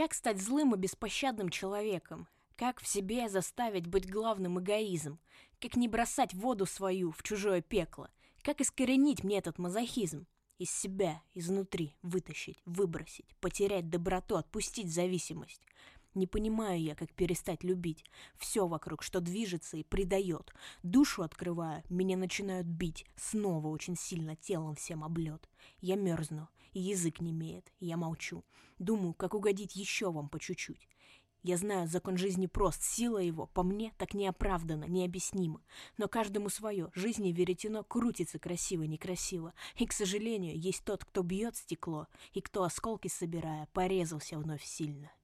Как стать злым и беспощадным человеком? Как в себе заставить быть главным эгоизм? Как не бросать воду свою в чужое пекло? Как искоренить мне этот мазохизм? Из себя, изнутри, вытащить, выбросить, потерять доброту, отпустить зависимость. Не понимаю я, как перестать любить. Все вокруг, что движется и предает. Душу открываю, меня начинают бить. Снова очень сильно телом всем облет. Я мерзну, язык не имеет. Я молчу. Думаю, как угодить еще вам по чуть-чуть. Я знаю, закон жизни прост, сила его, по мне, так неоправданно, необъяснимо. Но каждому свое, жизни веретено крутится красиво-некрасиво. И, к сожалению, есть тот, кто бьет стекло, и кто, осколки собирая, порезался вновь сильно.